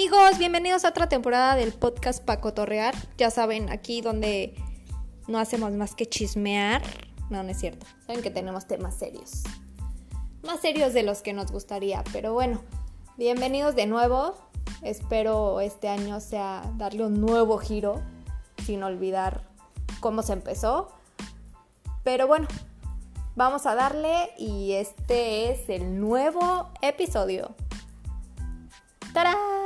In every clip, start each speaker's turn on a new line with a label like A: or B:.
A: Amigos, bienvenidos a otra temporada del podcast Paco Torrear. Ya saben, aquí donde no hacemos más que chismear. No, no es cierto. Saben que tenemos temas serios. Más serios de los que nos gustaría. Pero bueno, bienvenidos de nuevo. Espero este año sea darle un nuevo giro. Sin olvidar cómo se empezó. Pero bueno, vamos a darle y este es el nuevo episodio. ¡Tarán!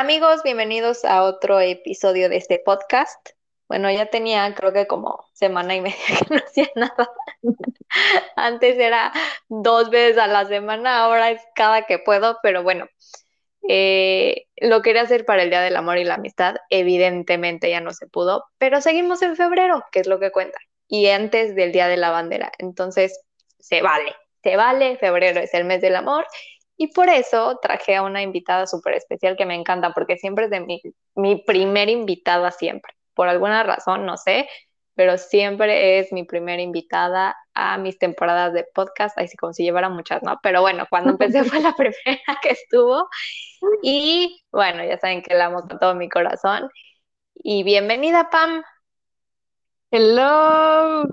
A: Amigos, bienvenidos a otro episodio de este podcast. Bueno, ya tenía creo que como semana y media que no hacía nada. Antes era dos veces a la semana, ahora es cada que puedo, pero bueno, eh, lo quería hacer para el Día del Amor y la Amistad, evidentemente ya no se pudo, pero seguimos en febrero, que es lo que cuenta, y antes del Día de la Bandera. Entonces, se vale, se vale, febrero es el mes del amor y por eso traje a una invitada súper especial que me encanta porque siempre es de mi, mi primera invitada siempre, por alguna razón, no sé, pero siempre es mi primera invitada a mis temporadas de podcast, así como si llevara muchas, ¿no? Pero bueno, cuando empecé fue la primera que estuvo y bueno, ya saben que la amo con todo mi corazón. Y bienvenida, Pam.
B: Hello.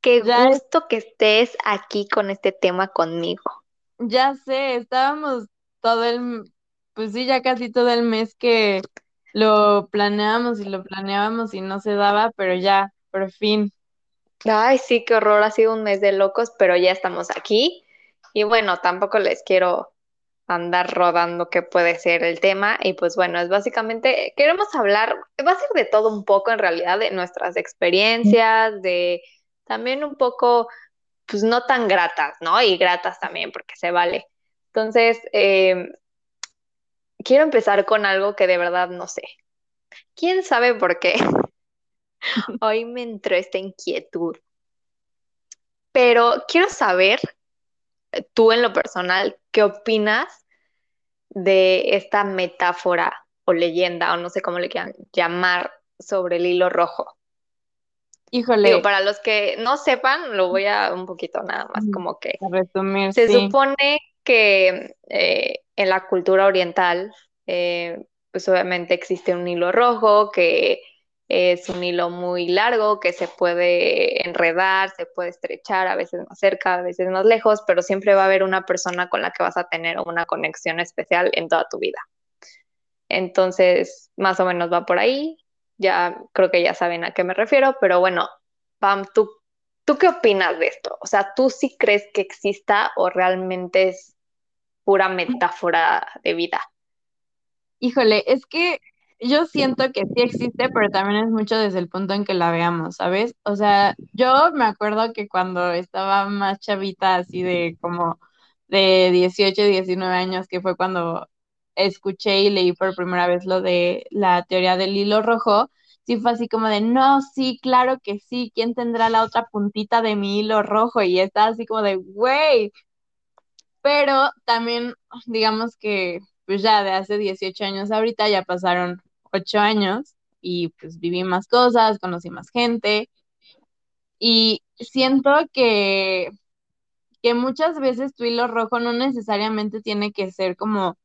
A: Qué gusto que estés aquí con este tema conmigo.
B: Ya sé, estábamos todo el, pues sí, ya casi todo el mes que lo planeábamos y lo planeábamos y no se daba, pero ya, por fin.
A: Ay, sí, qué horror, ha sido un mes de locos, pero ya estamos aquí. Y bueno, tampoco les quiero andar rodando qué puede ser el tema. Y pues bueno, es básicamente, queremos hablar, va a ser de todo un poco en realidad, de nuestras experiencias, de también un poco, pues no tan gratas, ¿no? Y gratas también, porque se vale. Entonces, eh, quiero empezar con algo que de verdad no sé. ¿Quién sabe por qué? Hoy me entró esta inquietud. Pero quiero saber, tú en lo personal, ¿qué opinas de esta metáfora o leyenda, o no sé cómo le quieran llamar, sobre el hilo rojo?
B: Híjole.
A: para los que no sepan, lo voy a un poquito nada más como que
B: resumir.
A: Se supone que eh, en la cultura oriental, eh, pues obviamente existe un hilo rojo que es un hilo muy largo que se puede enredar, se puede estrechar, a veces más cerca, a veces más lejos, pero siempre va a haber una persona con la que vas a tener una conexión especial en toda tu vida. Entonces, más o menos va por ahí ya creo que ya saben a qué me refiero, pero bueno, Pam, ¿tú, ¿tú qué opinas de esto? O sea, ¿tú sí crees que exista o realmente es pura metáfora de vida?
B: Híjole, es que yo siento que sí existe, pero también es mucho desde el punto en que la veamos, ¿sabes? O sea, yo me acuerdo que cuando estaba más chavita, así de como de 18, 19 años, que fue cuando escuché y leí por primera vez lo de la teoría del hilo rojo, sí fue así como de, no, sí, claro que sí, ¿quién tendrá la otra puntita de mi hilo rojo? Y está así como de, güey. Pero también, digamos que, pues ya de hace 18 años ahorita ya pasaron 8 años y pues viví más cosas, conocí más gente. Y siento que, que muchas veces tu hilo rojo no necesariamente tiene que ser como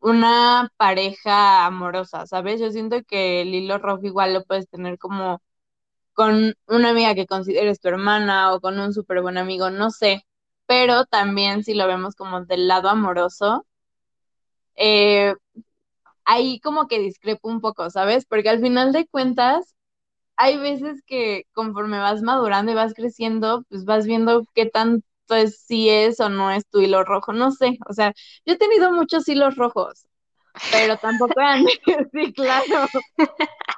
B: una pareja amorosa, ¿sabes? Yo siento que el hilo rojo igual lo puedes tener como con una amiga que consideres tu hermana o con un súper buen amigo, no sé, pero también si lo vemos como del lado amoroso, eh, ahí como que discrepo un poco, ¿sabes? Porque al final de cuentas, hay veces que conforme vas madurando y vas creciendo, pues vas viendo qué tan pues si es o no es tu hilo rojo, no sé, o sea, yo he tenido muchos hilos rojos, pero tampoco han, sí, claro.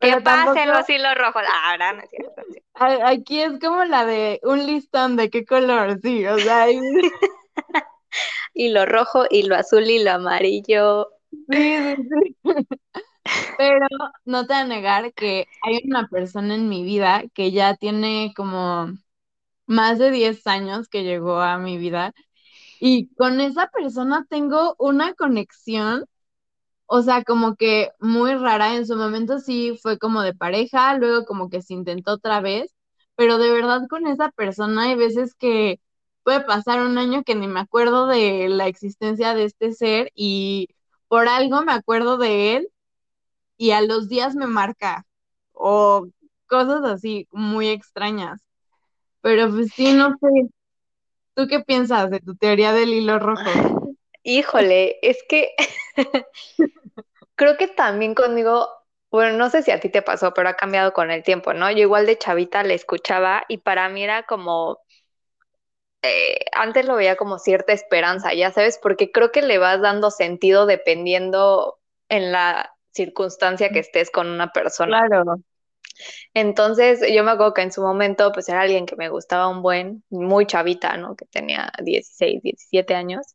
A: ¿Qué pasen los hilos rojos? Ahora no es cierto.
B: Aquí es como la de un listón de qué color, sí, o sea.
A: hilo rojo, hilo azul, hilo amarillo.
B: Sí, sí, sí. Pero no te voy a negar que hay una persona en mi vida que ya tiene como más de 10 años que llegó a mi vida y con esa persona tengo una conexión, o sea, como que muy rara. En su momento sí fue como de pareja, luego como que se intentó otra vez, pero de verdad con esa persona hay veces que puede pasar un año que ni me acuerdo de la existencia de este ser y por algo me acuerdo de él y a los días me marca o cosas así muy extrañas. Pero pues sí, no sé. ¿Tú qué piensas de tu teoría del hilo rojo?
A: Híjole, es que creo que también conmigo, bueno, no sé si a ti te pasó, pero ha cambiado con el tiempo, ¿no? Yo igual de chavita le escuchaba y para mí era como, eh, antes lo veía como cierta esperanza, ya sabes, porque creo que le vas dando sentido dependiendo en la circunstancia que estés con una persona.
B: Claro.
A: Entonces, yo me acuerdo que en su momento, pues era alguien que me gustaba un buen, muy chavita, ¿no? Que tenía 16, 17 años.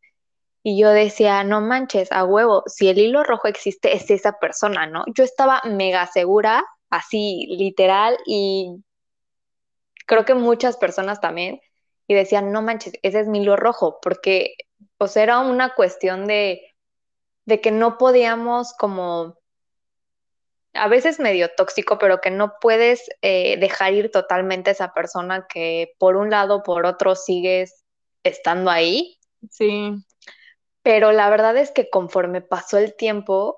A: Y yo decía, no manches, a huevo, si el hilo rojo existe, es esa persona, ¿no? Yo estaba mega segura, así, literal, y creo que muchas personas también, y decían, no manches, ese es mi hilo rojo, porque, o sea, era una cuestión de, de que no podíamos como a veces medio tóxico, pero que no puedes eh, dejar ir totalmente a esa persona que por un lado o por otro sigues estando ahí.
B: Sí.
A: Pero la verdad es que conforme pasó el tiempo,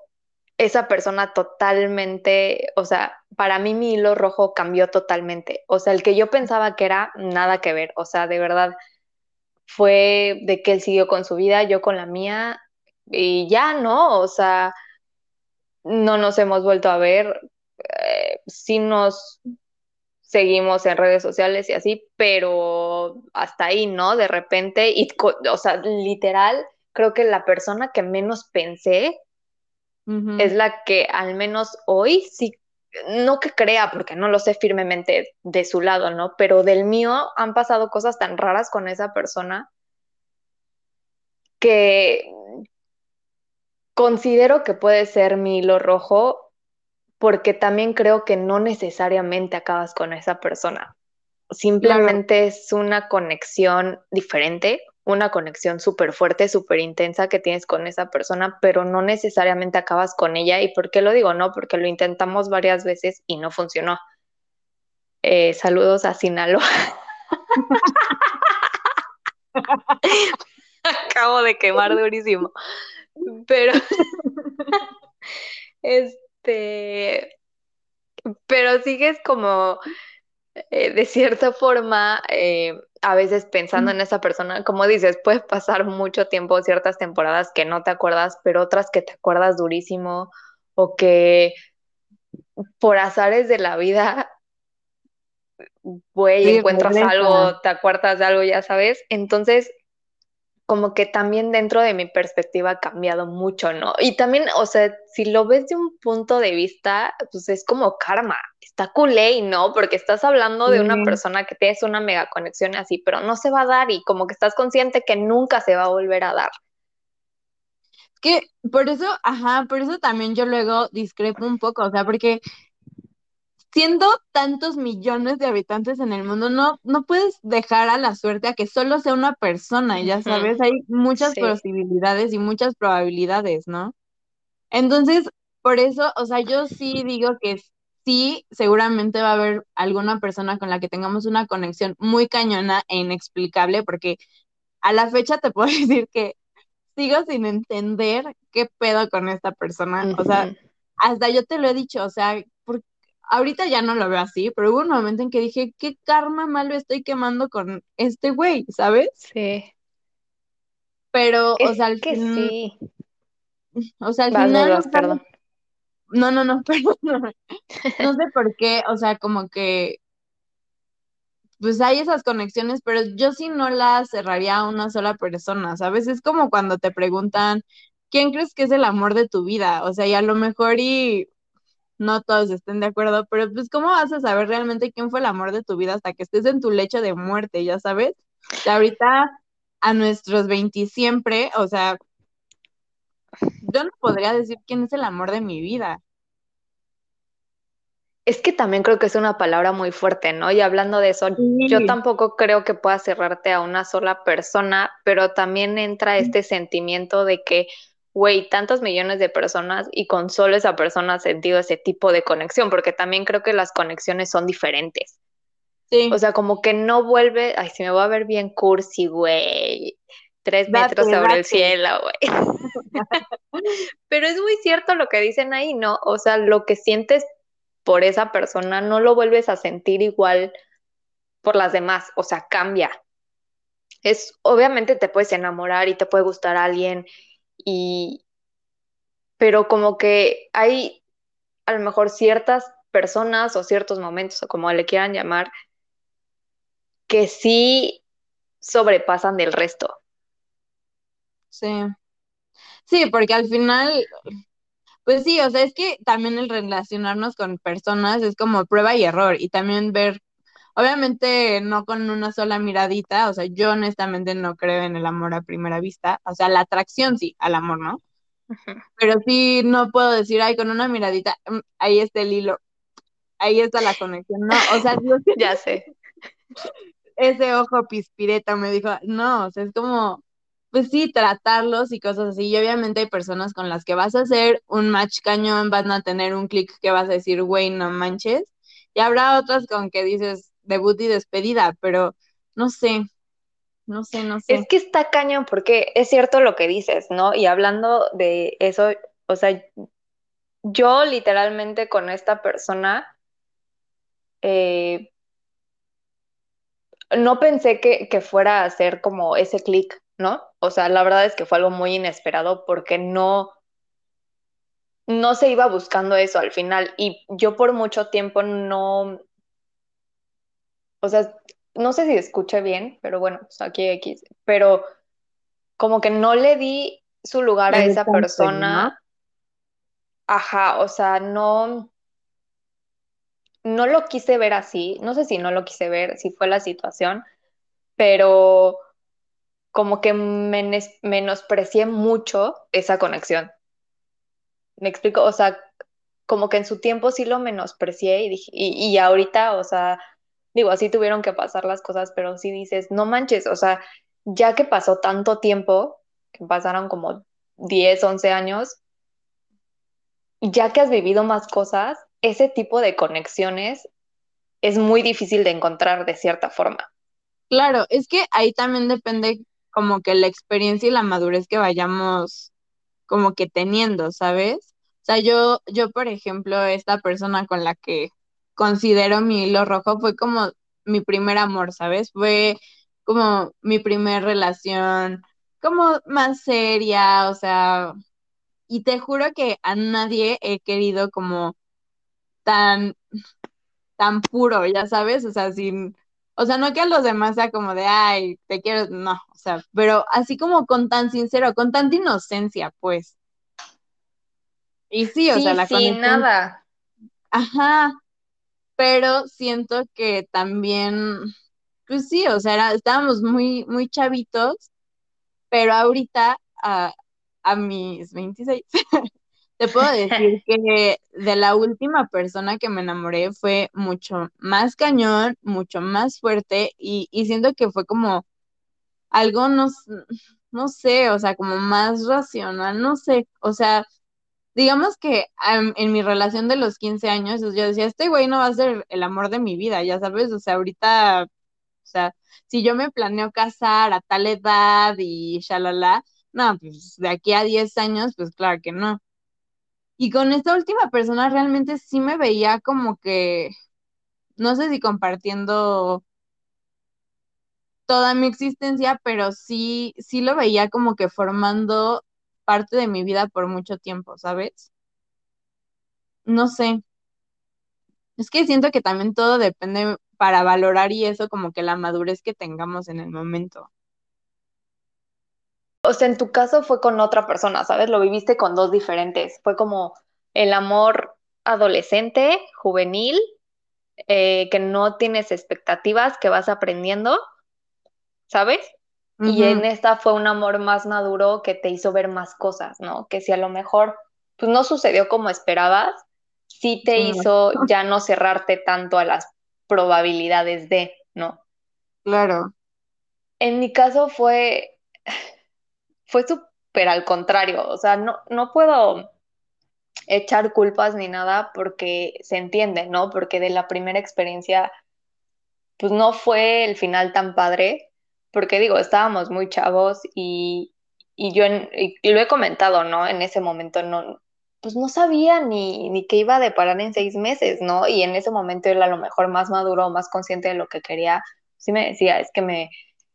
A: esa persona totalmente, o sea, para mí mi hilo rojo cambió totalmente. O sea, el que yo pensaba que era nada que ver. O sea, de verdad fue de que él siguió con su vida, yo con la mía, y ya, ¿no? O sea, no nos hemos vuelto a ver, eh, sí nos seguimos en redes sociales y así, pero hasta ahí, ¿no? De repente, y, o sea, literal, creo que la persona que menos pensé es la que al menos hoy sí, no que crea, porque no lo sé firmemente de su lado, ¿no? Pero del mío han pasado cosas tan raras con esa persona que considero que puede ser mi hilo rojo porque también creo que no necesariamente acabas con esa persona. Simplemente es una conexión diferente, una conexión súper fuerte, súper intensa que tienes con esa persona, pero no necesariamente acabas con ella. ¿Y por qué lo digo? No, porque lo intentamos varias veces y no funcionó. Eh, saludos a Sinaloa. Acabo de quemar durísimo. Pero, este, pero sigues como, eh, de cierta forma, eh, a veces pensando en esa persona, como dices, puedes pasar mucho tiempo, ciertas temporadas que no te acuerdas, pero otras que te acuerdas durísimo o que por azares de la vida, güey, encuentras algo, te acuerdas de algo, ya sabes. Entonces, como que también dentro de mi perspectiva ha cambiado mucho, ¿no? Y también, o sea, si lo ves de un punto de vista, pues es como karma, está culé, ¿no? Porque estás hablando de una persona que tienes una mega conexión así, pero no se va a dar y como que estás consciente que nunca se va a volver a dar.
B: Que por eso, ajá, por eso también yo luego discrepo un poco, o sea, porque siendo tantos millones de habitantes en el mundo, no, no puedes dejar a la suerte a que solo sea una persona, ya sabes, hay muchas posibilidades y muchas probabilidades, ¿no? Entonces, por eso, o sea, yo sí digo que sí, seguramente va a haber alguna persona con la que tengamos una conexión muy cañona e inexplicable, porque a la fecha te puedo decir que sigo sin entender qué pedo con esta persona. O sea, hasta yo te lo he dicho, o sea, ¿por ahorita ya no lo veo así, pero hubo un momento en que dije, ¿qué karma malo estoy quemando con este güey? ¿Sabes?
A: Sí.
B: Pero, o sea, al
A: que sí.
B: O sea, al final. No, perdón. No, no, no, perdón. No sé por qué, o sea, como que. Pues hay esas conexiones, pero yo sí no las cerraría a una sola persona, ¿sabes? Es como cuando te preguntan, ¿quién crees que es el amor de tu vida? O sea, y a lo mejor y no todos estén de acuerdo, pero pues ¿cómo vas a saber realmente quién fue el amor de tu vida hasta que estés en tu lecho de muerte, ya sabes? Y ahorita a nuestros 20 siempre, o sea, yo no podría decir quién es el amor de mi vida.
A: Es que también creo que es una palabra muy fuerte, ¿no? Y hablando de eso, yo tampoco creo que puedas cerrarte a una sola persona, pero también entra este sentimiento de que güey, tantos millones de personas y con solo esa persona ha sentido ese tipo de conexión, porque también creo que las conexiones son diferentes. O
B: Sí,
A: sea, como que no vuelve, ay, si me voy a ver bien cursi, güey. Tres metros
B: date,
A: sobre el
B: date.
A: cielo, güey. Pero es muy cierto lo que dicen ahí, ¿no? O sea, lo que sientes por esa persona no lo vuelves a sentir igual por las demás, o sea, cambia. Es, obviamente te puedes enamorar y te puede gustar a alguien y, pero como que hay a lo mejor ciertas personas o ciertos momentos o como le quieran llamar, que sí sobrepasan del resto.
B: Sí. Sí, porque al final, pues sí, o sea, es que también el relacionarnos con personas es como prueba y error y también ver, obviamente no con una sola miradita, o sea, yo honestamente no creo en el amor a primera vista, o sea, la atracción sí, al amor, ¿no? Pero sí no puedo decir, ay, con una miradita, mm, ahí está el hilo, ahí está la conexión, no, o sea, yo
A: Ya sé.
B: ese ojo pispireta me dijo, no, o sea, es como, pues sí, tratarlos y cosas así. Y obviamente hay personas con las que vas a hacer un match cañón, van a tener un clic que vas a decir, güey, no manches. Y habrá otras con que dices debut y despedida, pero no sé, no sé, no
A: Es
B: sé.
A: que está cañón porque es cierto lo que dices, ¿no? Y hablando de eso, o sea, yo literalmente con esta persona eh, no pensé que, que fuera a hacer como ese clic, ¿no? O sea, la verdad es que fue algo muy inesperado porque no, no se iba buscando eso al final y yo por mucho tiempo no, o sea, no sé si escuché bien, pero bueno, pues aquí X, pero como que no le di su lugar a esa persona, ajá, o sea, no, no lo quise ver así, no sé si no lo quise ver, si fue la situación, pero como que menes- menosprecié mucho esa conexión. Me explico, o sea, como que en su tiempo sí lo menosprecié y dije, y, y ahorita, o sea, digo, así tuvieron que pasar las cosas, pero sí dices, no manches, o sea, ya que pasó tanto tiempo, que pasaron como 10 11 años, ya que has vivido más cosas, ese tipo de conexiones es muy difícil de encontrar de cierta forma.
B: Claro, es que ahí también depende como que la experiencia y la madurez que vayamos como que teniendo, ¿sabes? O sea, yo, yo, por ejemplo, esta persona con la que considero mi hilo rojo fue como mi primer amor, ¿sabes? Fue como mi primer relación, como más seria, o sea, y te juro que a nadie he querido como tan, tan puro, ya sabes, o sea, sin, o sea, no que a los demás sea como de, ay, te quiero, no, o sea, pero así como con tan sincero, con tanta inocencia, pues. Y sí, o sea, la
A: sí,
B: conexión,
A: nada.
B: ajá, pero siento que también, pues sí, o sea, era- estábamos muy, muy chavitos, pero ahorita, a, a mis 26 te puedo decir que de la última persona que me enamoré fue mucho más cañón, mucho más fuerte, y, y siento que fue como algo, no, no sé, o sea, como más racional, no sé, o sea digamos que am, en mi relación de los 15 años, yo decía, este güey no va a ser el amor de mi vida, ya sabes, o sea, ahorita, o sea, si yo me planeo casar a tal edad y shalala, no, pues de aquí a 10 años, pues claro que no. Y con esta última persona realmente sí me veía como que, no sé si compartiendo toda mi existencia, pero sí, sí lo veía como que formando parte de mi vida por mucho tiempo, ¿sabes? No sé. Es que siento que también todo depende para valorar y eso como que la madurez que tengamos en el momento.
A: O sea, en tu caso fue con otra persona, ¿sabes? Lo viviste con dos diferentes. Fue como el amor adolescente, juvenil, eh, que no tienes expectativas, que vas aprendiendo, ¿sabes? Y en esta fue un amor más maduro que te hizo ver más cosas, ¿no? Que si a lo mejor pues no sucedió como esperabas, sí te hizo ya no cerrarte tanto a las probabilidades de, ¿no?
B: claro.
A: En mi caso fue, fue súper al contrario, o sea, no, no puedo echar culpas ni nada porque se entiende, ¿no? Porque de la primera experiencia pues no fue el final tan padre, porque digo, estábamos muy chavos y, y yo lo he comentado, ¿no? En ese momento no, pues no sabía ni, ni qué iba a deparar en seis meses, ¿no? Y en ese momento él a lo mejor más maduro, más consciente de lo que quería, sí me decía, es que me,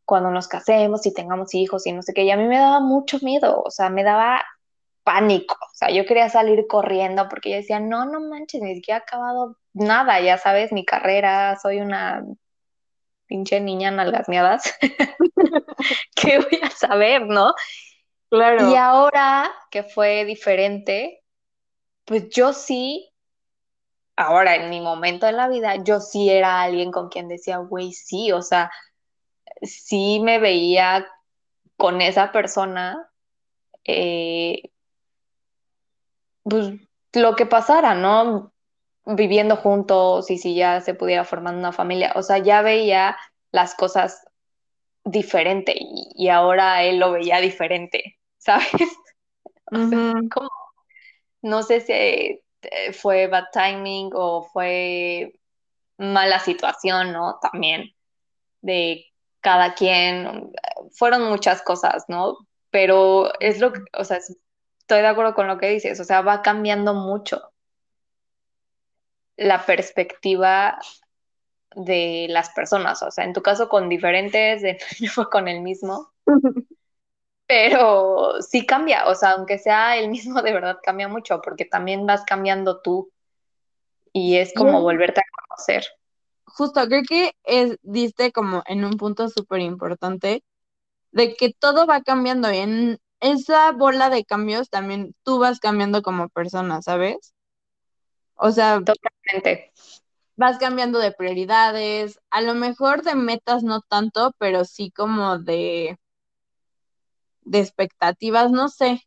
A: cuando nos casemos y tengamos hijos y no sé qué, y a mí me daba mucho miedo, o sea, me daba pánico, o sea, yo quería salir corriendo porque yo decía, no, no manches, ni siquiera he acabado nada, ya sabes, mi carrera, soy una pinche niña nalgasmeadas, ¿qué voy a saber, no? Y
B: Claro.
A: ahora que fue diferente, pues yo sí, ahora en mi momento de la vida, yo sí era alguien con quien decía, güey, sí, o sea, sí me veía con esa persona, eh, pues lo que pasara, ¿no? Viviendo juntos y si ya se pudiera formar una familia, o sea, ya veía las cosas diferente y, y ahora él lo veía diferente, ¿sabes? O sea,
B: Ujú,
A: como, no sé si eh, fue bad timing o fue mala situación, ¿no? También de cada quien, fueron muchas cosas, ¿no? Pero es lo que, o sea, estoy de acuerdo con lo que dices, o sea, va cambiando mucho la perspectiva de las personas, o sea, en tu caso con diferentes, en yo fue con el mismo, pero sí cambia, o sea, aunque sea el mismo, de verdad cambia mucho, porque también vas cambiando tú y es como volverte a conocer.
B: justo, creo que es, diste como en un punto súper importante de que todo va cambiando y en esa bola de cambios también tú vas cambiando como persona, ¿sabes? O sea,
A: Totalmente.
B: vas cambiando de prioridades, a lo mejor de metas no tanto, pero sí como de, de expectativas, no sé.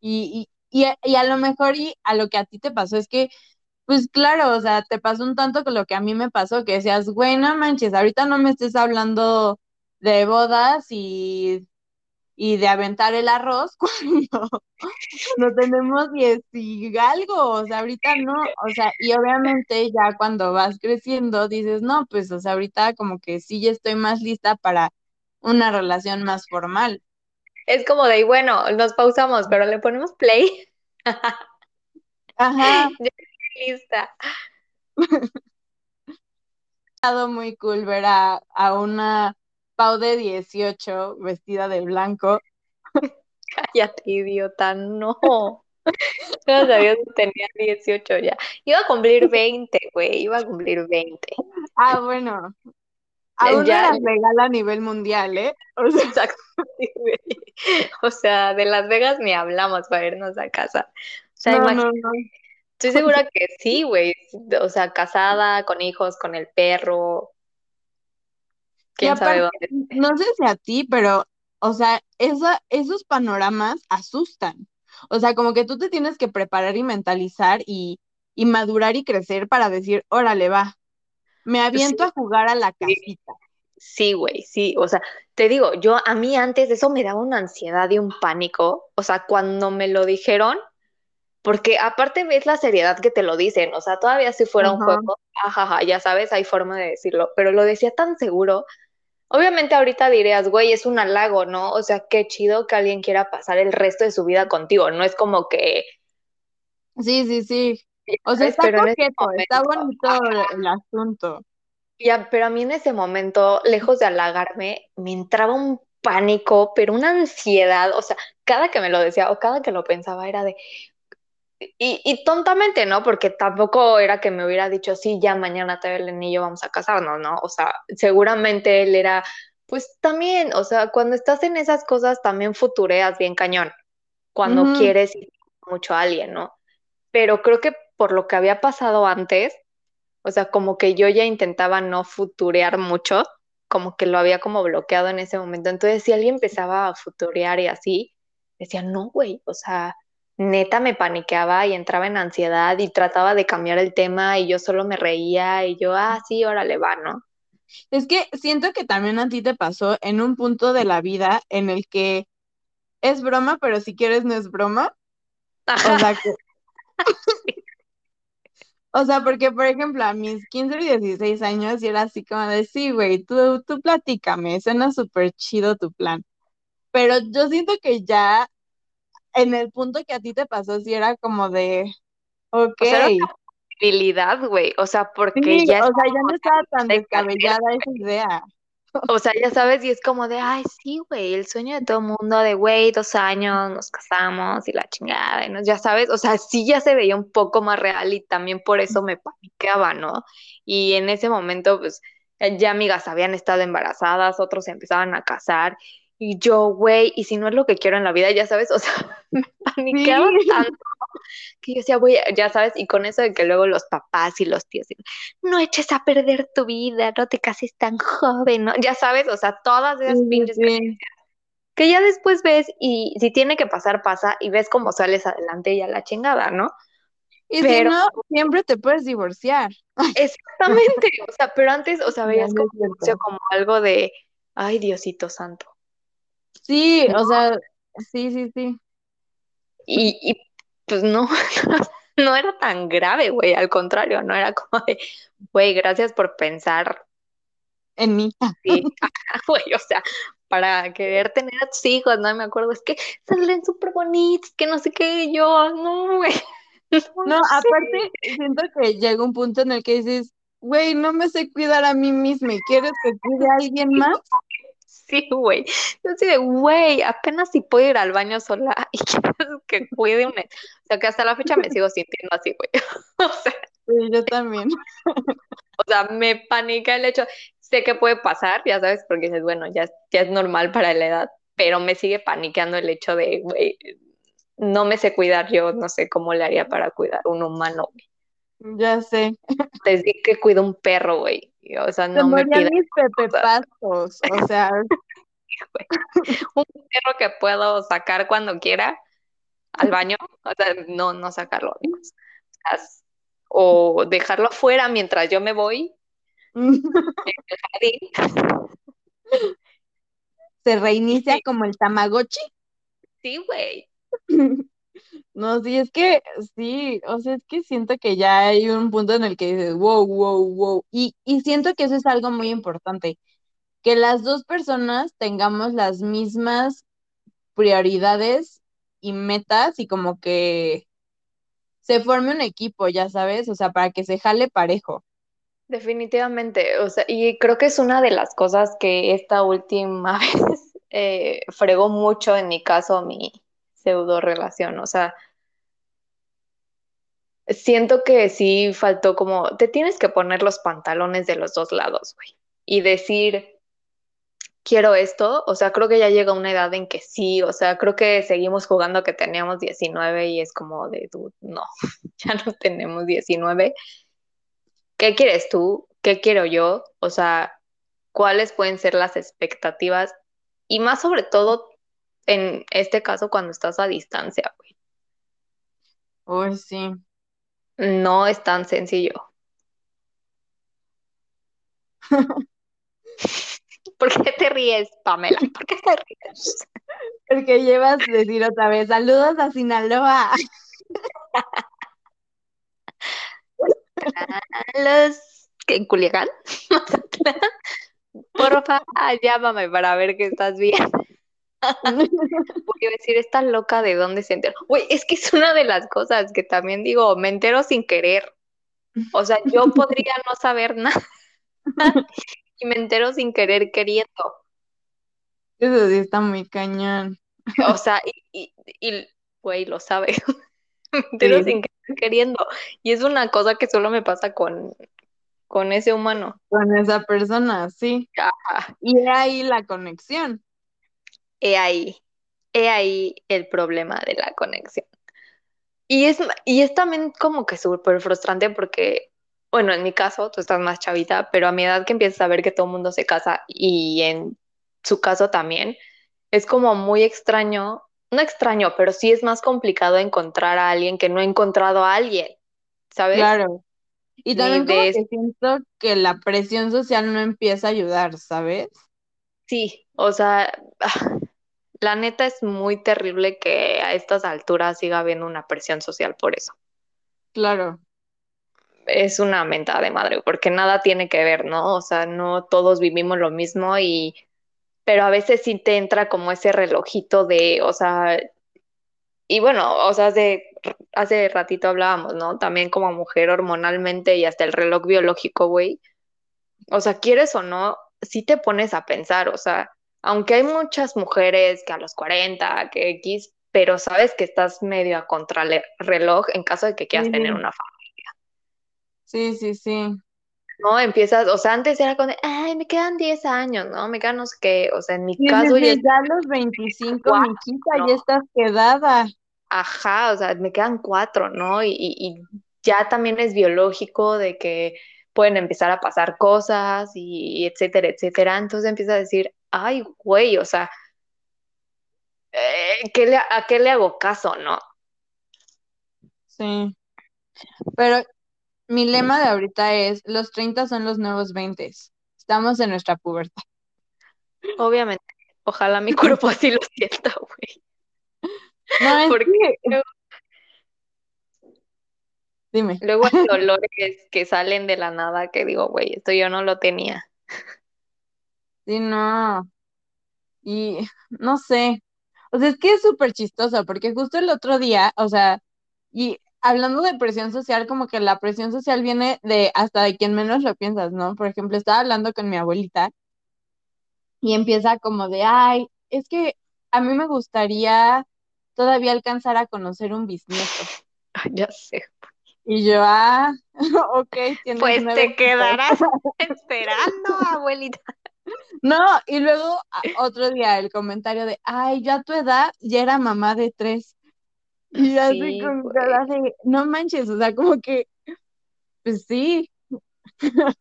B: Y, y, y, a, y a lo mejor y a lo que a ti te pasó es que, pues claro, o sea, te pasó un tanto con lo que a mí me pasó, que decías, güey, no manches, ahorita no me estés hablando de bodas y, y de aventar el arroz cuando no tenemos diez y algo, o sea, ahorita no, o sea, y obviamente ya cuando vas creciendo dices, no, pues, o sea, ahorita como que sí ya estoy más lista para una relación más formal.
A: Es como de, bueno, nos pausamos, pero le ponemos play.
B: Ajá,
A: Ya estoy lista.
B: estado muy cool ver a, a una Pau de 18 vestida de blanco.
A: Cállate, idiota, no. Gracias a Dios tenía 18 ya. Iba a cumplir 20, güey, iba a cumplir 20.
B: Ah, bueno, aún no
A: Ya,
B: era legal a nivel mundial, ¿eh? O sea,
A: exacto. O sea, de Las Vegas ni hablamos para irnos a casa. O sea,
B: no,
A: imagínate,
B: no, no.
A: estoy segura que sí, güey. O sea, casada, con hijos, con el perro, Sabe dónde.
B: no sé si a ti, pero, o sea, esa, esos panoramas asustan. O sea, como que tú te tienes que preparar y mentalizar y, y madurar y crecer para decir, órale, va, me aviento
A: Sí,
B: a jugar a la casita.
A: sí, güey, sí. O sea, te digo, yo a mí antes eso me daba una ansiedad y un pánico. O sea, cuando me lo dijeron. Porque aparte ves la seriedad que te lo dicen, o sea, todavía si fuera un
B: Ajá.
A: juego, ajaja, ya sabes, hay forma de decirlo, pero lo decía tan seguro. Obviamente ahorita dirías, güey, es un halago, ¿no? O sea, qué chido que alguien quiera pasar el resto de su vida contigo, no es como que,
B: Sí, sí, sí. O sea, está coqueto, está bonito el asunto.
A: ya, pero a mí en ese momento, lejos de halagarme, me entraba un pánico, pero una ansiedad, o sea, cada que me lo decía o cada que lo pensaba era de, Y, y tontamente, ¿no? Porque tampoco era que me hubiera dicho, sí, ya mañana te el anillo, vamos a casarnos, ¿no? O sea, seguramente él era, pues también, o sea, cuando estás en esas cosas también futureas bien cañón, cuando quieres ir mucho a alguien, ¿no? Pero creo que por lo que había pasado antes, o sea, como que yo ya intentaba no futurear mucho, como que lo había como bloqueado en ese momento. Entonces, si alguien empezaba a futurear y así, decía, no, güey, o sea, neta me paniqueaba y entraba en ansiedad y trataba de cambiar el tema y yo solo me reía y yo, ah, sí, órale, va, ¿no?
B: Es que siento que también a ti te pasó en un punto de la vida en el que es broma, pero si quieres no es broma. O sea, que,
A: sí,
B: O sea, porque, por ejemplo, a mis 15 y 16 años, y era así como de, sí, güey, tú, tú platícame, suena súper chido tu plan. Pero yo siento que ya en el punto que a ti te pasó, sí era como de, ok.
A: O sea, era una posibilidad, güey. O sea, porque
B: Sí,
A: ya
B: o sea, ya no estaba tan
A: de
B: descabellada esa idea.
A: O sea, ya sabes, y es como de, ay, sí, güey, el sueño de todo mundo de, güey, dos años, nos casamos y la chingada, y nos, ya sabes, o sea, sí ya se veía un poco más real y también por eso me paniqueaba, ¿no? Y en ese momento, pues, ya amigas habían estado embarazadas, otros se empezaban a casar, y yo, güey, y si no es lo que quiero en la vida, ya sabes, o sea, me paniqueaba
B: Sí.
A: tanto que yo decía, güey, ya sabes, y con eso de que luego los papás y los tíos, y, no eches a perder tu vida, no te cases tan joven, ¿no? Ya sabes, o sea, todas esas
B: sí,
A: pinches
B: sí.
A: que ya después ves y si tiene que pasar, pasa y ves cómo sales adelante y a la chingada, ¿no?
B: Y si
A: Pero
B: no, siempre te puedes divorciar.
A: exactamente, o sea, pero antes, o sea, veías como, como algo de, ay, Diosito santo.
B: Sí,
A: ¿no?
B: o sea, sí, sí, sí.
A: Y, y pues no, no era tan grave, güey, al contrario, no era como de, güey, gracias por pensar,
B: En mí.
A: sí, güey, o sea, para querer tener a tus hijos, no me acuerdo, es que salen súper bonitos, que no sé qué, yo, no, güey, no
B: No,
A: sé.
B: aparte, siento que llega un punto en el que dices, güey, no me sé cuidar a mí misma y quieres que cuide a alguien más.
A: Sí, güey. Yo así de, güey, apenas si puedo ir al baño sola y quieres que cuide un... O sea, que hasta la fecha me sigo sintiendo así, güey. O sea,
B: Sí, yo también.
A: o sea, me panica el hecho. Sé que puede pasar, ya sabes, porque dices, bueno, ya, ya es normal para la edad, pero me sigue paniqueando el hecho de, güey, no me sé cuidar yo, no sé cómo le haría para cuidar un humano, güey.
B: Ya sé.
A: Desde que cuido un perro, güey. O sea,
B: Se
A: no me
B: morían
A: pidas
B: mis pepepastos. O sea.
A: Un perro que puedo sacar cuando quiera al baño, o sea, no, no sacarlo, amigos. O dejarlo afuera mientras yo me voy
B: se reinicia
A: Sí,
B: como el Tamagotchi.
A: sí, güey.
B: No, sí, es que, sí, o sea, es que siento que ya hay un punto en el que dices, wow, wow, wow. Y, y siento que eso es algo muy importante, que las dos personas tengamos las mismas prioridades y metas y como que se forme un equipo, ya sabes, o sea, para que se jale parejo.
A: Definitivamente, o sea, y creo que es una de las cosas que esta última vez eh, fregó mucho en mi caso mi pseudo relación, o sea, siento que sí faltó como, te tienes que poner los pantalones de los dos lados, güey, y decir, quiero esto, o sea, creo que ya llega una edad en que sí, o sea, creo que seguimos jugando que teníamos 19 y es como de, "Dude, no, ya no tenemos 19. ¿Qué quieres tú? ¿Qué quiero yo? O sea, ¿cuáles pueden ser las expectativas? Y más sobre todo en este caso cuando estás a distancia, güey.
B: Uy, sí.
A: No es tan sencillo. ¿Por qué te ríes, Pamela? ¿Por qué te ríes?
B: Porque llevas a decir otra vez, saludos a Sinaloa.
A: Los en Culiacán. Porfa, llámame para ver que estás bien. Voy a decir, esta loca de dónde se enteró. Güey, es que es una de las cosas que también digo, me entero sin querer. O sea, yo podría no saber nada y me entero sin querer queriendo.
B: Eso sí está muy cañón.
A: O sea, y, y, y, güey, lo sabe. Me entero
B: Sí,
A: sin querer queriendo. Y es una cosa que solo me pasa con, con ese humano.
B: con esa persona, sí.
A: Ajá.
B: Y ahí la conexión.
A: He ahí, he ahí el problema de la conexión. Y es, y es también como que súper frustrante porque, bueno, en mi caso, tú estás más chavita, pero a mi edad que empiezas a ver que todo el mundo se casa y en su caso también, es como muy extraño, no extraño, pero sí es más complicado encontrar a alguien que no ha encontrado a alguien, ¿sabes?
B: Claro. Y también como que siento que la presión social no empieza a ayudar, ¿sabes?
A: sí, o sea, ah, la neta es muy terrible que a estas alturas siga habiendo una presión social por eso.
B: Claro.
A: es una mentada de madre, porque nada tiene que ver, ¿no? O sea, no todos vivimos lo mismo y, pero a veces sí te entra como ese relojito de, o sea, y bueno, o sea, hace, hace ratito hablábamos, ¿no? También como mujer hormonalmente y hasta el reloj biológico, güey. O sea, quieres o no, sí te pones a pensar, o sea, aunque hay muchas mujeres que a los 40, que X, pero sabes que estás medio a contrarreloj en caso de que quieras
B: Sí.
A: tener una familia,
B: Sí, sí, sí.
A: ¿no? Empiezas, o sea, antes era con, ay, me quedan 10 años, ¿no? Me quedan no sé qué, o sea, en mi
B: Sí,
A: caso
B: sí,
A: ya
B: los 25,
A: Guau,
B: miquita,
A: no.
B: ya estás quedada.
A: Ajá, o sea, me quedan cuatro, ¿no? Y, y- y ya también es biológico de que pueden empezar a pasar cosas y, y etcétera, etcétera. Entonces empieza a decir, ay, güey, o sea, eh, ¿qué le, ¿a qué le hago caso, no?
B: Sí. Pero mi lema de ahorita es, los 30 son los nuevos 20. Estamos en nuestra pubertad.
A: Obviamente, ojalá mi cuerpo así lo sienta, güey.
B: No, es
A: Porque
B: que... Dime.
A: luego hay dolores que salen de la nada que digo, güey, esto yo no lo tenía.
B: Sí, no. Y no sé. O sea, es que es súper chistoso, porque justo el otro día, o sea, y hablando de presión social, como que la presión social viene de hasta de quien menos lo piensas, ¿no? Por ejemplo, estaba hablando con mi abuelita y empieza como de, ay, es que a mí me gustaría todavía alcanzar a conocer un bisnieto.
A: Ya sé.
B: Y yo, ah, ok, tienes
A: Pues te quedarás esperando, abuelita.
B: No, y luego otro día el comentario de, ay, yo a tu edad ya era mamá de tres. Y así
A: Sí,
B: con
A: güey.
B: cara de, no manches, o sea, como que, pues sí,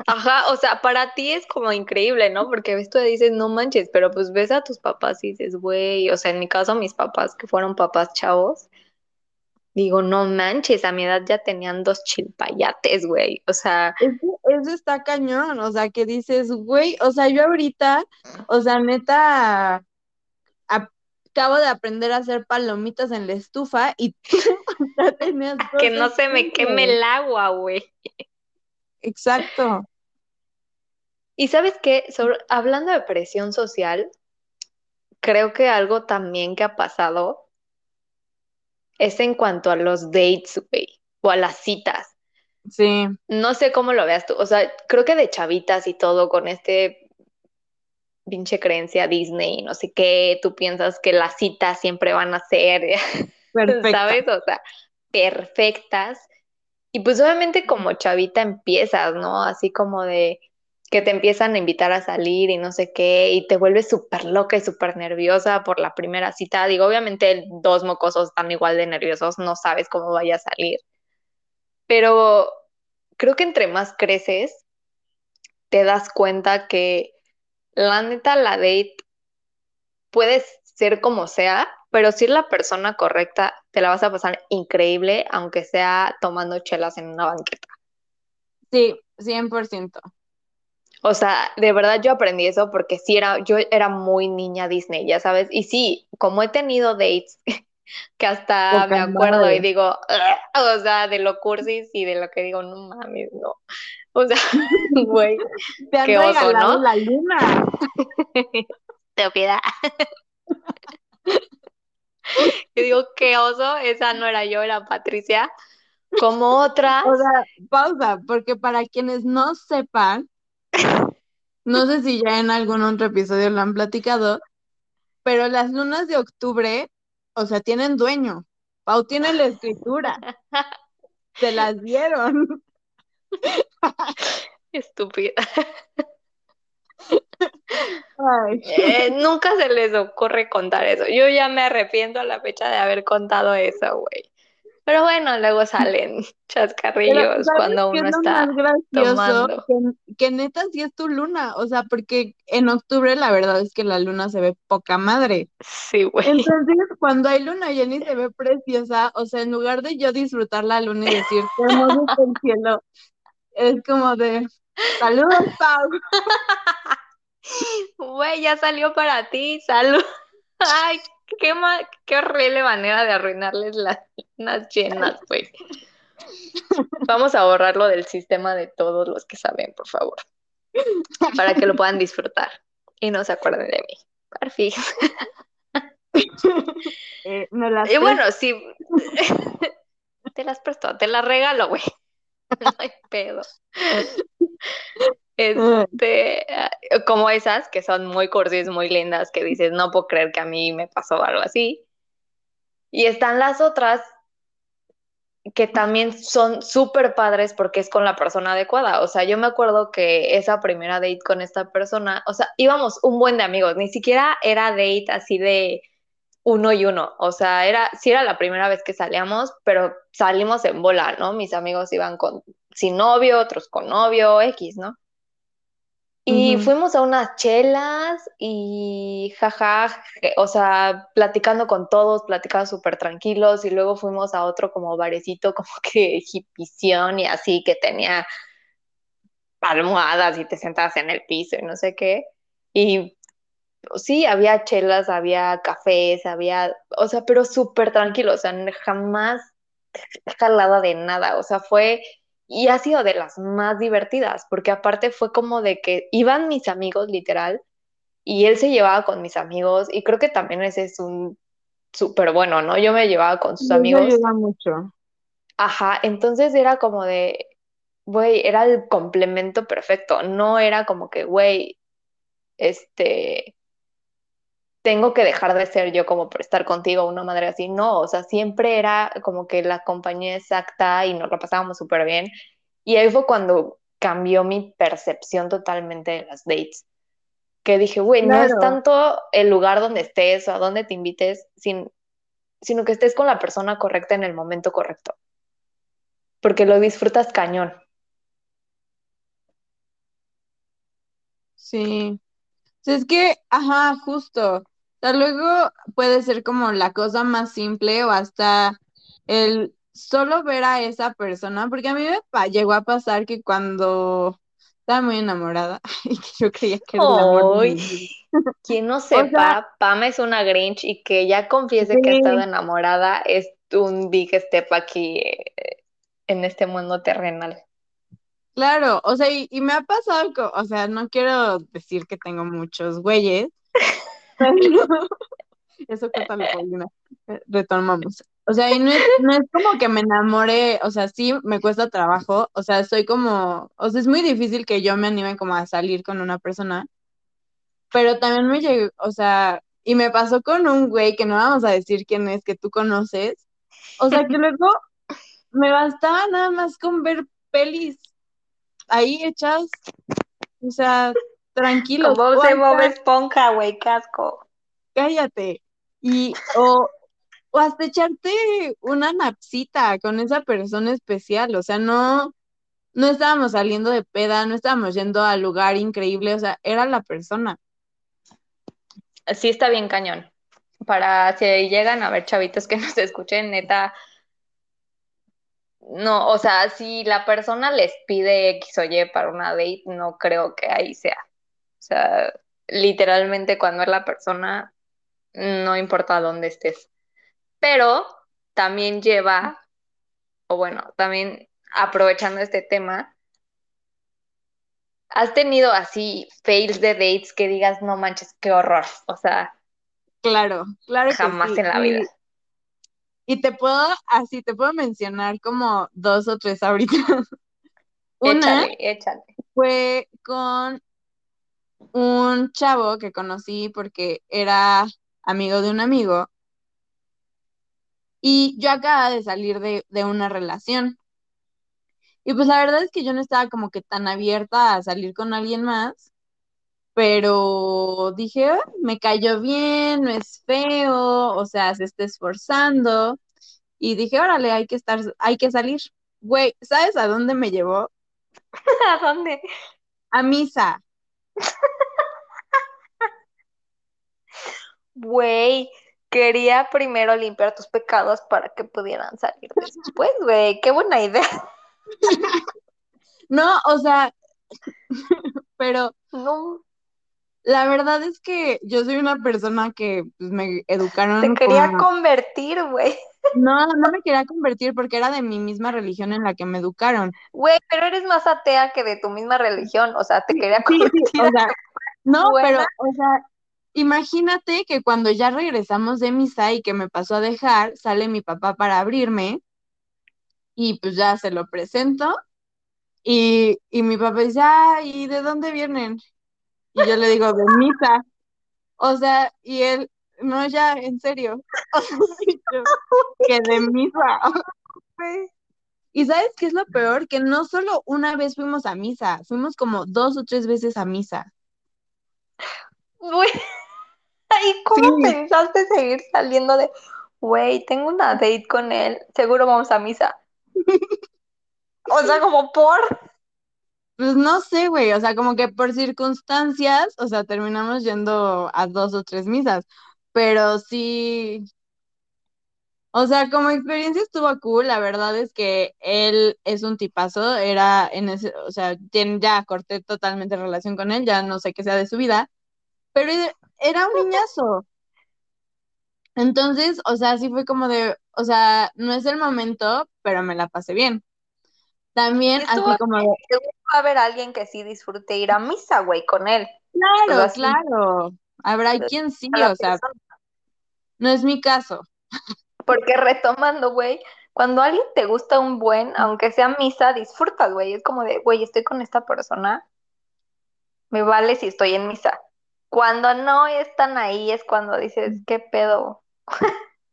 A: Ajá, o sea, para ti es como increíble, ¿no? Porque ves tú dices, no manches, pero pues ves a tus papás y dices, güey, o sea, en mi caso, mis papás que fueron papás chavos, digo, no manches, a mi edad ya tenían dos chilpayates, güey, o sea,
B: es que eso está cañón, o sea, que dices, güey, o sea, yo ahorita, o sea, neta, acabo de aprender a hacer palomitas en la estufa y ya tenías
A: que no se me queme el agua, güey.
B: Exacto,
A: Y sabes qué, Sobre- hablando de presión social, creo que algo también que ha pasado es en cuanto a los dates, güey, o a las citas.
B: Sí,
A: No sé cómo lo veas tú, o sea, creo que de chavitas y todo con este pinche creencia Disney, no sé qué, tú piensas que las citas siempre van a ser,
B: perfecta.
A: ¿sabes? O sea, perfectas. Y pues obviamente como chavita empiezas, ¿no? Así como de que te empiezan a invitar a salir y no sé qué, y te vuelves súper loca y súper nerviosa por la primera cita. Digo, obviamente dos mocosos están igual de nerviosos, no sabes cómo vaya a salir. Pero creo que entre más creces, te das cuenta que la neta, la date puede ser como sea, pero si es la persona correcta, te la vas a pasar increíble, aunque sea tomando chelas en una banqueta.
B: Sí, 100%.
A: O sea, de verdad yo aprendí eso porque sí era, yo era muy niña Disney, ya sabes, y sí, como he tenido dates que hasta me acuerdo
B: madre.
A: y digo, o sea, de lo cursis y de lo que digo, no mames, no. O sea, güey,
B: Te han
A: Qué oso, ¿no?
B: la luna.
A: estúpida. Yo digo, qué oso, esa no era yo, era Patricia. Como otras,
B: O sea, pausa, porque para quienes no sepan, no sé si ya en algún otro episodio lo han platicado, pero las lunas de octubre, o sea, tienen dueño. Pau tiene la escritura, se las dieron.
A: estúpida. Eh, nunca se les ocurre contar eso. Yo ya me arrepiento a la fecha de haber contado eso, güey. Pero bueno, luego salen chascarrillos
B: ¿sabes
A: cuando
B: es
A: uno está tomando.
B: Que, que neta sí es tu luna, o sea, porque en octubre la verdad es que la luna se ve poca madre.
A: Sí, güey.
B: Entonces, cuando hay luna llena y se ve preciosa, o sea, en lugar de yo disfrutar la luna y decir, qué hermoso está el cielo, es como de, saludos, Pau.
A: Güey, ya salió para ti, salud. Ay, qué, ma- qué horrible manera de arruinarles las llenas, güey. Vamos a borrarlo del sistema de todos los que saben, por favor. Para que lo puedan disfrutar y no se acuerden de mí. Perfil.
B: Eh, me las
A: Y bueno, sí. te las presto, te las regalo, güey. No hay pedo. Este, como esas que son muy cursis, muy lindas, que dices, no puedo creer que a mí me pasó algo así. Y están las otras que también son súper padres porque es con la persona adecuada. O sea, yo me acuerdo que esa primera date con esta persona, o sea, íbamos un buen de amigos, ni siquiera era date así de uno y uno. O sea, era, sí era la primera vez que salíamos, pero salimos en bola, ¿no? Mis amigos iban con sin novio, otros con novio, X, ¿no? Y fuimos a unas chelas y jaja, o sea, platicando con todos, platicando súper tranquilos y luego fuimos a otro como barecito como que hipición y así que tenía almohadas y te sentabas en el piso y no sé qué. Y pues, sí, había chelas, había cafés, había, o sea, pero súper tranquilo, o sea, jamás jalada de nada, o sea, fue, y ha sido de las más divertidas, porque aparte fue como de que iban mis amigos, literal, y él se llevaba con mis amigos, y creo que también ese es un súper bueno, ¿no? Yo me llevaba con sus amigos,
B: ayuda mucho.
A: ajá, entonces era como de, güey, era el complemento perfecto, no era como que, güey, este tengo que dejar de ser yo como por estar contigo, una madre así, no, o sea, siempre era como que la compañía exacta y nos lo pasábamos súper bien. Y ahí fue cuando cambió mi percepción totalmente de las dates, que dije, güey, no es
B: Claro,
A: tanto el lugar donde estés o a donde te invites, sin, sino que estés con la persona correcta en el momento correcto, porque lo disfrutas cañón.
B: sí. Sí, Es que, ajá, justo. Sea, luego puede ser como la cosa más simple o hasta el solo ver a esa persona, porque a mí me llegó a pasar que cuando estaba muy enamorada y que yo creía que era el amor
A: quien no
B: O sea,
A: sepa, Pam es una Grinch y que ya confiese que ha estado
B: sí,
A: enamorada es un big step aquí eh, en este mundo terrenal.
B: claro, o sea, y, y me ha pasado, o sea, no quiero decir que tengo muchos güeyes, Eso córtalo, Paulina. Eh, Retomamos. O sea, y no es, no es como que me enamore, o sea, sí me cuesta trabajo, o sea, soy como, o sea, es muy difícil que yo me anime como a salir con una persona, pero también me llegó, o sea, y me pasó con un güey que no vamos a decir quién es, que tú conoces, o sea, que luego me bastaba nada más con ver pelis ahí hechas, o sea, tranquilos,
A: Como Bob
B: hasta
A: Esponja, güey, casco.
B: cállate. Y, o, O hasta echarte una napsita con esa persona especial, o sea, no, no estábamos saliendo de peda, no estábamos yendo al lugar increíble, o sea, era la persona.
A: Sí está bien cañón. Para si llegan a ver chavitos que nos escuchen, neta, no, o sea, si la persona les pide X o Y para una date, no creo que ahí sea. O sea, literalmente cuando es la persona, no importa dónde estés. Pero también lleva, o bueno, también aprovechando este tema, ¿has tenido así fails de dates que digas, no manches, qué horror? O sea,
B: Claro, claro que
A: jamás
B: sí.
A: en la vida.
B: Y, y te puedo, así, te puedo mencionar como dos o tres ahorita. Una
A: Échale, échale.
B: fue con un chavo que conocí porque era amigo de un amigo y yo acababa de salir de, de una relación. Y pues la verdad es que yo no estaba como que tan abierta a salir con alguien más, pero dije, "Ah, me cayó bien, no es feo, o sea, se está esforzando. Y dije, órale, hay que estar, hay que salir. Güey, ¿sabes a dónde me llevó?
A: ¿A dónde?
B: A misa.
A: Güey, quería primero limpiar tus pecados para que pudieran salir después, güey. Qué buena idea.
B: No, o sea, pero
A: No.
B: La verdad es que yo soy una persona que pues, me educaron
A: Te quería
B: como...
A: convertir, güey.
B: No, no me quería convertir porque era de mi misma religión en la que me educaron.
A: Güey, pero eres más atea que de tu misma religión. O sea, te quería
B: Sí,
A: convertir.
B: sí, o sea, no,
A: buena.
B: pero, o sea, imagínate que cuando ya regresamos de misa y que me pasó a dejar, sale mi papá para abrirme y pues ya se lo presento y, y mi papá dice, ah, ¿y de dónde vienen? Y yo le digo, de misa. O sea, y él, no, ya, en serio. O sea, y yo, que de misa. Y ¿sabes qué es lo peor? Que no solo una vez fuimos a misa, fuimos como dos o tres veces a misa.
A: Güey. ¿Y cómo
B: Sí.
A: pensaste seguir saliendo de, güey, tengo una date con él, seguro vamos a misa? O sea, como por.
B: Pues no sé, güey, o sea, como que por circunstancias, o sea, terminamos yendo a dos o tres misas, pero sí, o sea, como experiencia estuvo cool, la verdad es que él es un tipazo, era en ese, o sea, ya corté totalmente relación con él, ya no sé qué sea de su vida, pero era un niñazo. Entonces, o sea, sí fue como de, o sea, no es el momento, pero me la pasé bien. También así como de,
A: va a haber alguien que sí disfrute ir a misa, güey, con él.
B: claro, claro, habrá quien sí, o sea, no es mi caso.
A: Porque retomando, güey, cuando a alguien te gusta un buen, aunque sea misa, disfrutas, güey. Es como de, güey, estoy con esta persona, me vale si estoy en misa. Cuando no están ahí es cuando dices, ¿qué pedo?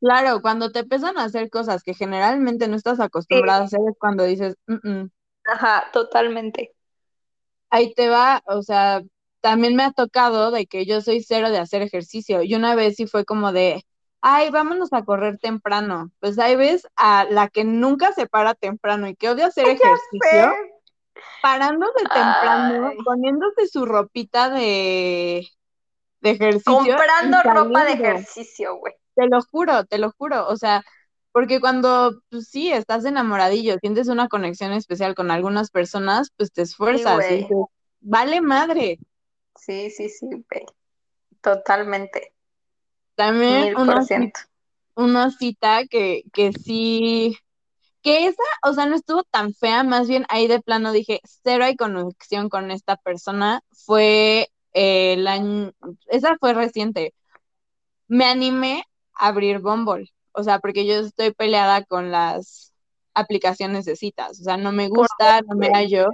B: Claro, cuando te empiezan a hacer cosas que generalmente no estás acostumbrado a hacer es cuando dices, "Mm, mm".
A: Ajá, totalmente.
B: Ahí te va, o sea, también me ha tocado de que yo soy cero de hacer ejercicio y una vez sí fue como de, ay, vámonos a correr temprano. Pues ahí ves a la que nunca se para temprano y que odia hacer ejercicio, parándose temprano,
A: Ay.
B: poniéndose su ropita de, de ejercicio.
A: Comprando ropa de ejercicio, güey.
B: Te lo juro, te lo juro. O sea, porque cuando pues, sí estás enamoradillo, sientes una conexión especial con algunas personas, pues te esfuerzas vale madre.
A: Sí, sí, sí, güey. Totalmente.
B: También una, una cita que, que sí, que esa, o sea, no estuvo tan fea, más bien ahí de plano dije, cero hay conexión con esta persona, fue eh, el año, esa fue reciente. Me animé a abrir Bumble, o sea, porque yo estoy peleada con las aplicaciones de citas, o sea, no me gusta, no me hallo,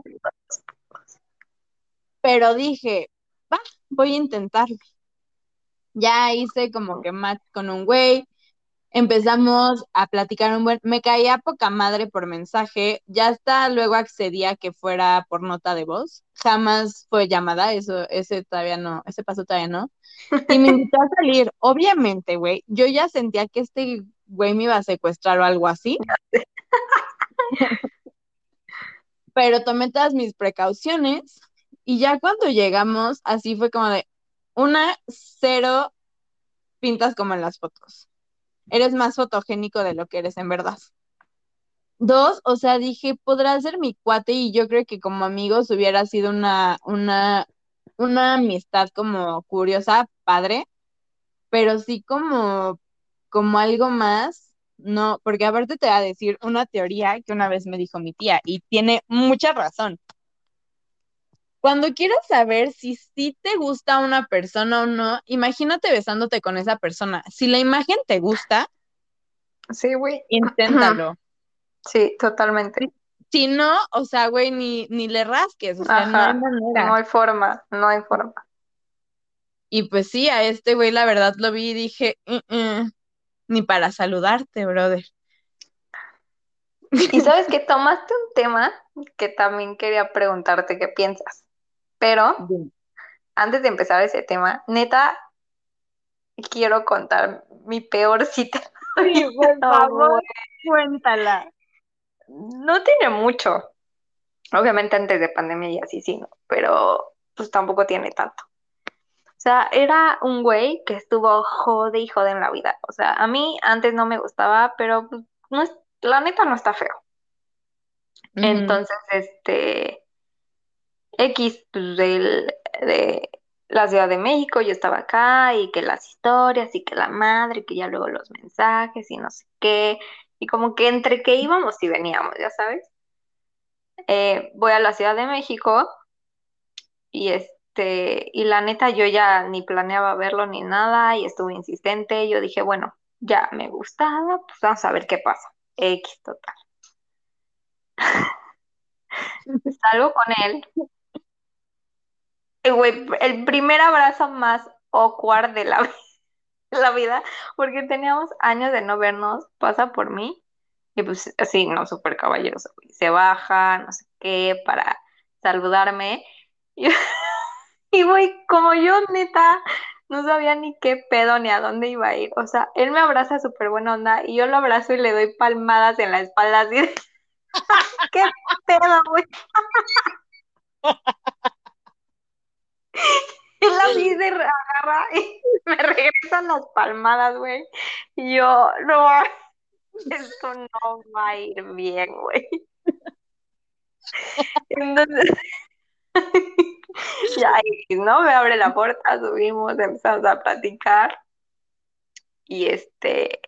B: pero dije, va, voy a intentarlo. Ya hice como que match con un güey, empezamos a platicar un buen, me caía poca madre por mensaje, ya hasta luego accedía que fuera por nota de voz, jamás fue llamada, eso, ese todavía no, ese paso todavía no, y me invitó a salir, obviamente, güey, yo ya sentía que este güey me iba a secuestrar o algo así, pero tomé todas mis precauciones y ya cuando llegamos, así fue como de, una, cero pintas como en las fotos. Eres más fotogénico de lo que eres en verdad. Dos, o sea, dije, podrá ser mi cuate y yo creo que como amigos hubiera sido una, una, una amistad como curiosa, padre, pero sí como, como algo más, no, porque aparte te voy a decir una teoría que una vez me dijo mi tía y tiene mucha razón. Cuando quieras saber si sí te gusta una persona o no, imagínate besándote con esa persona. Si la imagen te gusta,
A: Sí, güey.
B: inténtalo.
A: Sí, totalmente.
B: Si no, o sea, güey, ni, ni le rasques, o sea, no hay
A: Ajá.
B: manera.
A: No hay forma, no hay forma.
B: Y pues sí, a este güey la verdad lo vi y dije, "Mm, mm, ni para saludarte, brother.
A: Y sabes que tomaste un tema que también quería preguntarte qué piensas. Pero antes de empezar ese tema, neta, quiero contar mi peor cita.
B: Sí, por favor, cuéntala.
A: No tiene mucho. Obviamente antes de pandemia y así sí, ¿no? Pero pues tampoco tiene tanto. O sea, era un güey que estuvo jode y jode en la vida. O sea, a mí antes no me gustaba, pero pues, no es, la neta no está feo. Entonces, este, X, pues, del- de, la Ciudad de México, yo estaba acá y que las historias y que la madre, que ya luego los mensajes y no sé qué. Y como que entre que íbamos y veníamos, ya sabes. Eh, voy a la Ciudad de México y este, y la neta yo ya ni planeaba verlo ni nada y estuve insistente. Yo dije, bueno, ya me gustaba, pues vamos a ver qué pasa. X total. Salgo con él. Eh, el primer abrazo más awkward de la, la vida, porque teníamos años de no vernos, pasa por mí, y pues así, no, súper caballeroso. Se baja, no sé qué, para saludarme. Y, y güey, como yo neta no sabía ni qué pedo ni a dónde iba a ir. O sea, él me abraza súper buena onda y yo lo abrazo y le doy palmadas en la espalda así de, ¿Qué pedo, güey? Y la vi se agarra y me regresan las palmadas, güey. Y yo, no, esto no va a ir bien, güey. Entonces, ya, ¿no? Me abre la puerta, subimos, empezamos a platicar. Y este,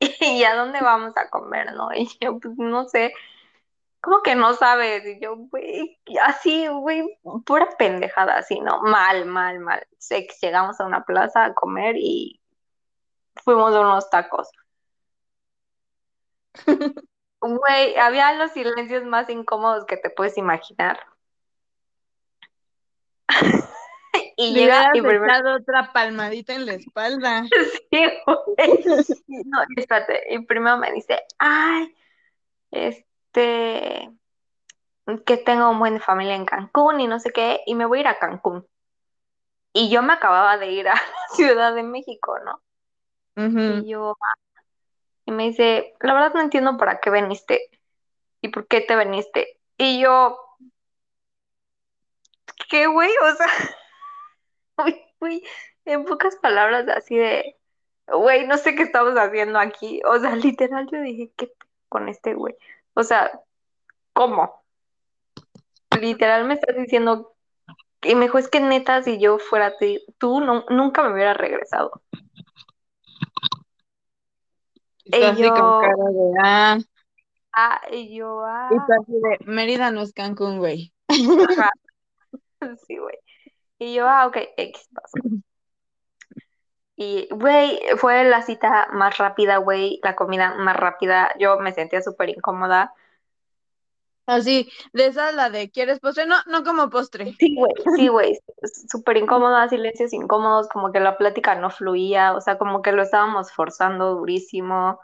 A: ¿y a dónde vamos a comer, no? Y yo, pues no sé, ¿cómo que no sabes? Y yo, güey, así, güey, pura pendejada, así, ¿no? Mal, mal, mal. Sé que llegamos a una plaza a comer y fuimos a unos tacos. Güey, había los silencios más incómodos que te puedes imaginar. y
B: Le
A: llega y primero
B: otra palmadita en la espalda.
A: Sí, güey. No, espérate. Y primero me dice, ay, este, que tengo un buen familia en Cancún y no sé qué, y me voy a ir a Cancún. Y yo me acababa de ir a la Ciudad de México, ¿no? Y yo, ah, y me dice, la verdad no entiendo para qué veniste y por qué te veniste. Y yo, ¿qué, güey? O sea, en pocas palabras así de, güey, no sé qué estamos haciendo aquí. O sea, literal yo dije, ¿qué con este güey? O sea, ¿cómo? Literal me estás diciendo, y me dijo, es que neta, si yo fuera ti- tú, no- nunca me hubiera regresado.
B: Y
A: Y
B: con cara de, ah,
A: ah, y yo,
B: y
A: ah,
B: tú así de, Mérida no es Cancún, güey.
A: ajá, sí, güey. Y yo, ah, ok, X pasó. Y, güey, fue la cita más rápida, güey, la comida más rápida. Yo me sentía súper incómoda.
B: Así, de esa la de, ¿quieres postre? No, no como postre.
A: Sí, güey, sí, güey, súper incómoda, silencios incómodos, como que la plática no fluía, o sea, como que lo estábamos forzando durísimo.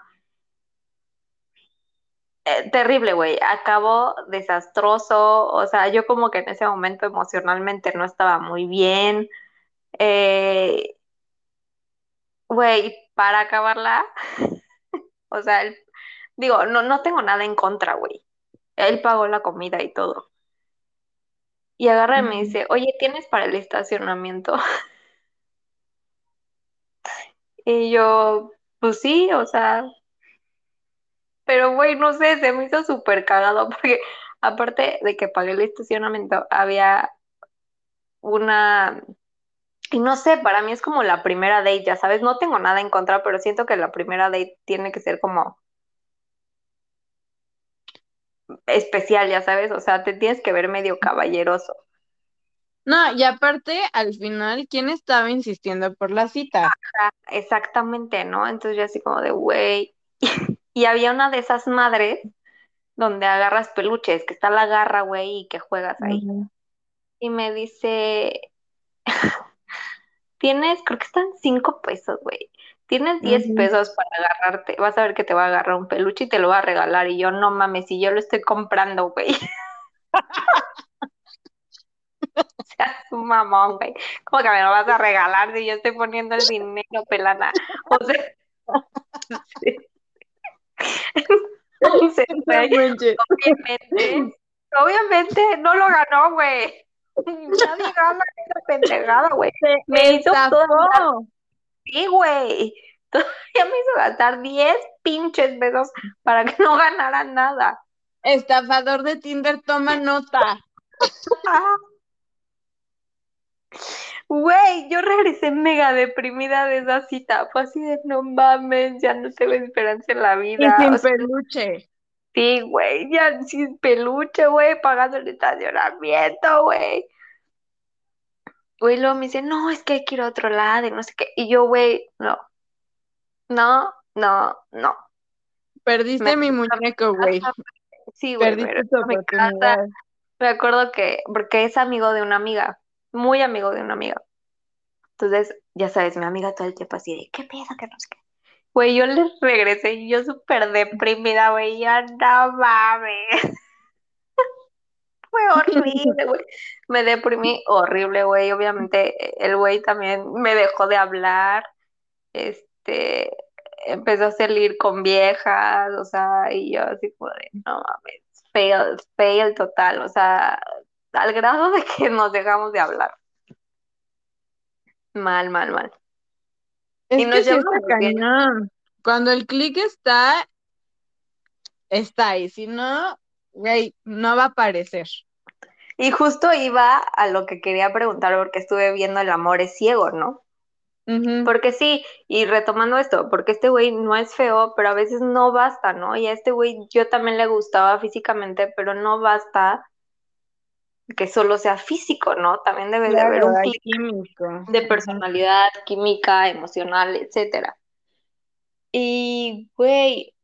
A: Eh, terrible, güey, acabó desastroso, o sea, yo como que en ese momento emocionalmente no estaba muy bien. Eh, güey, para acabarla, o sea, el- digo, no, no tengo nada en contra, güey. Él pagó la comida y todo. Y agarra y me dice, oye, ¿tienes para el estacionamiento? Y yo, pues sí, o sea, pero güey, no sé, se me hizo súper cagado porque aparte de que pagué el estacionamiento, había una, y no sé, para mí es como la primera date, ya sabes, no tengo nada en contra, pero siento que la primera date tiene que ser como especial, ya sabes, o sea, te tienes que ver medio caballeroso.
B: No, y aparte, al final, ¿quién estaba insistiendo por la cita?
A: Ah, Exactamente, ¿no? Entonces yo así como de, güey, y había una de esas madres donde agarras peluches, que está la garra, güey, y que juegas ahí. Y me dice, tienes, creo que están cinco pesos, güey. Tienes diez
B: ujú.
A: pesos para agarrarte. Vas a ver que te va a agarrar un peluche y te lo va a regalar. Y yo, no mames, si yo lo estoy comprando, güey. O sea, su mamón, güey. ¿Cómo que me lo vas a regalar si yo estoy poniendo el dinero, pelana? O sea, sí. Entonces, güey, obviamente, obviamente no lo ganó, güey. Nadie gana esa pendejada, güey. Me hizo
B: estafó.
A: Sí, güey. Todavía me hizo gastar 10 pinches pesos para que no ganara nada.
B: Estafador de Tinder, toma nota.
A: Güey, yo regresé mega deprimida de esa cita. Fue así de no mames, ya no tengo esperanza en la
B: Y
A: vida.
B: sin
A: O sea,
B: peluche.
A: sí, güey, ya sin peluche, güey, pagando el estacionamiento, güey. Güey, luego me dice, no, es que hay que ir a otro lado y no sé qué. Y yo, güey, no, no, no, no.
B: Perdiste
A: Me
B: mi muñeco, güey.
A: Sí, güey, me
B: Perdiste tu
A: mi casa.
B: oportunidad.
A: Me acuerdo que, porque es amigo de una amiga, muy amigo de una amiga. Entonces, ya sabes, mi amiga todo el tiempo así de, ¿qué pedo? Que no sé qué. Güey, yo le regresé y yo súper deprimida, güey, ya no mames. Fue horrible, güey. Me deprimí horrible, güey. Obviamente, el güey también me dejó de hablar. Este, empezó a salir con viejas, o sea, y yo así como no mames, fail, fail total, o sea, al grado de que nos dejamos de hablar. Mal, mal, mal.
B: Es
A: Y
B: que
A: nos
B: sí está
A: bien.
B: cañón. Cuando el clic está, está ahí. Si no, güey, no va a aparecer.
A: Y justo iba a lo que quería preguntar porque estuve viendo El amor es ciego, ¿no? Porque sí, y retomando esto, porque este güey no es feo, pero a veces no basta, ¿no? Y a este güey yo también le gustaba físicamente, pero no basta que solo sea físico, ¿no? También debe de haber
B: Claro,
A: un clic
B: químico.
A: de personalidad, química, emocional, etcétera. Y, güey,